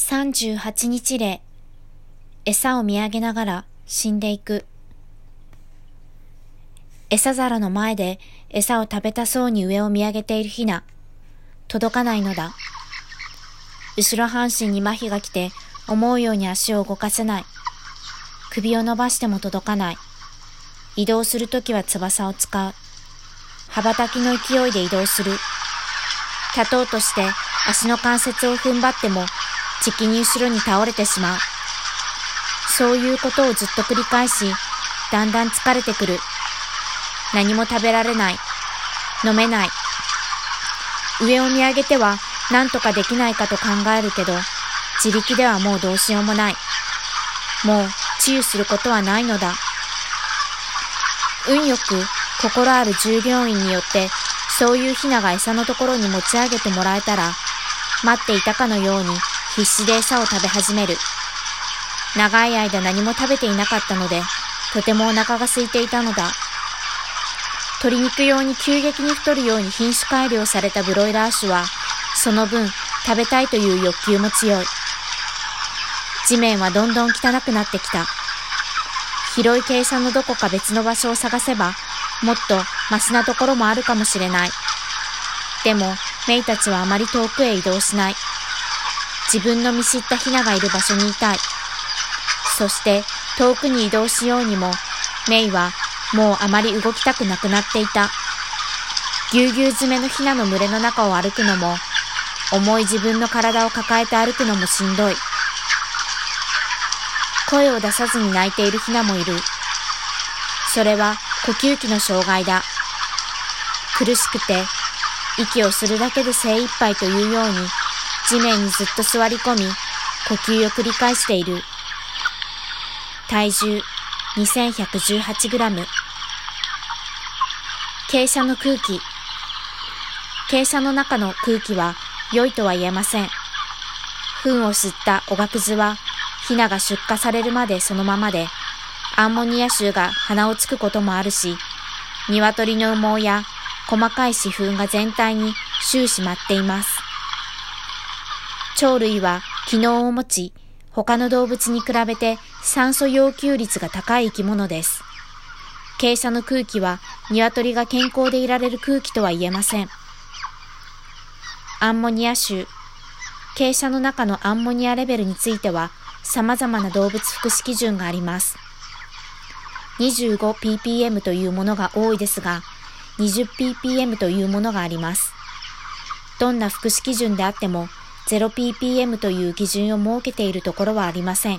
38日例餌を見上げながら死んでいく。餌皿の前で餌を食べたそうに上を見上げているヒナ。届かないのだ。後ろ半身に麻痺が来て思うように足を動かせない。首を伸ばしても届かない。移動するときは翼を使う。羽ばたきの勢いで移動する。立とうとして足の関節を踏ん張ってもじきに後ろに倒れてしまう。そういうことをずっと繰り返し、だんだん疲れてくる。何も食べられない。飲めない。上を見上げては何とかできないかと考えるけど、自力ではもうどうしようもない。もう治癒することはないのだ。運よく心ある従業員によってそういうヒナが餌のところに持ち上げてもらえたら、待っていたかのように必死で餌を食べ始める。長い間何も食べていなかったので、とてもお腹が空いていたのだ。鶏肉用に急激に太るように品種改良されたブロイラー種は、その分食べたいという欲求も強い。地面はどんどん汚くなってきた。広い傾斜のどこか別の場所を探せば、もっとマシなところもあるかもしれない。でも、メイたちはあまり遠くへ移動しない。自分の見知ったヒナがいる場所にいたい。そして遠くに移動しようにも、メイはもうあまり動きたくなくなっていた。ぎゅうぎゅう詰めのヒナの群れの中を歩くのも、重い自分の体を抱えて歩くのもしんどい。声を出さずに泣いているヒナもいる。それは呼吸器の障害だ。苦しくて、息をするだけで精一杯というように、地面にずっと座り込み、呼吸を繰り返している。体重 2118g。傾斜の空気。傾斜の中の空気は良いとは言えません。糞を吸ったおがくずは、ヒナが出荷されるまでそのままで、アンモニア臭が鼻をつくこともあるし、鶏の羽毛や細かい死粉が全体に終始舞っています。鳥類は機能を持ち、他の動物に比べて酸素要求率が高い生き物です。傾斜の空気は鶏が健康でいられる空気とは言えません。アンモニア臭。傾斜の中のアンモニアレベルについては様々な動物福祉基準があります。25ppm というものが多いですが、20ppm というものがあります。どんな福祉基準であっても 0ppm という基準を設けているところはありません。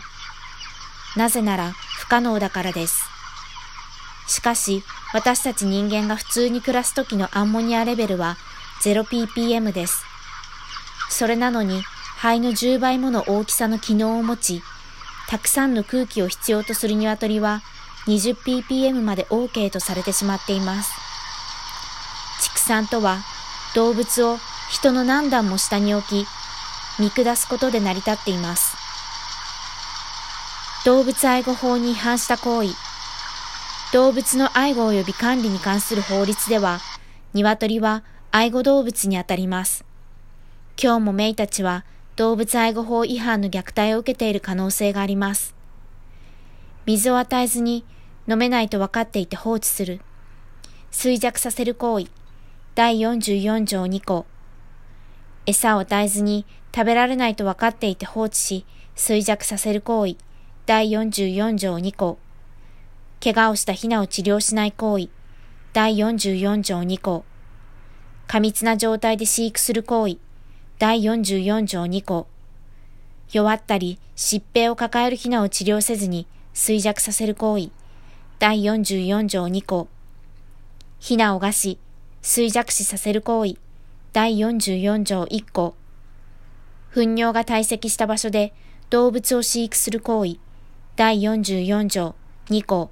なぜなら不可能だからです。しかし、私たち人間が普通に暮らす時のアンモニアレベルは 0ppm です。それなのに、肺の10倍もの大きさの機能を持ち、たくさんの空気を必要とする鶏は 20ppm まで OK とされてしまっています。畜産とは、動物を人の何段も下に置き、見下すことで成り立っています。動物愛護法に違反した行為。動物の愛護及び管理に関する法律では、鶏は愛護動物にあたります。今日もメイたちは動物愛護法違反の虐待を受けている可能性があります。水を与えずに飲めないと分かっていて放置する。衰弱させる行為。第44条2項。餌を与えずに食べられないと分かっていて放置し、衰弱させる行為。第44条2項。怪我をしたヒナを治療しない行為。第44条2項。過密な状態で飼育する行為。第44条2項。弱ったり疾病を抱えるヒナを治療せずに衰弱させる行為。第44条2項。ヒナを餓死、衰弱死させる行為。第44条1項。糞尿が堆積した場所で動物を飼育する行為。第44条2項。